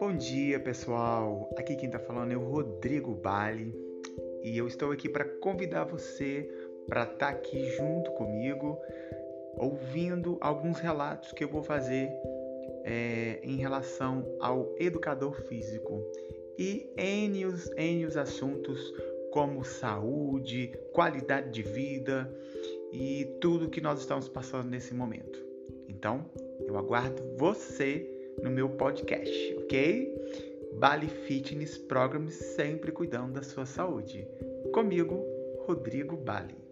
Bom dia, pessoal. Aqui quem está falando é o Rodrigo Bali e eu estou aqui para convidar você para estar tá aqui junto comigo, ouvindo alguns relatos que eu vou fazer é, em relação ao educador físico e em os, em os assuntos como saúde, qualidade de vida e tudo que nós estamos passando nesse momento. Então, eu aguardo você no meu podcast, ok? Bali Fitness Program sempre cuidando da sua saúde. Comigo, Rodrigo Bali.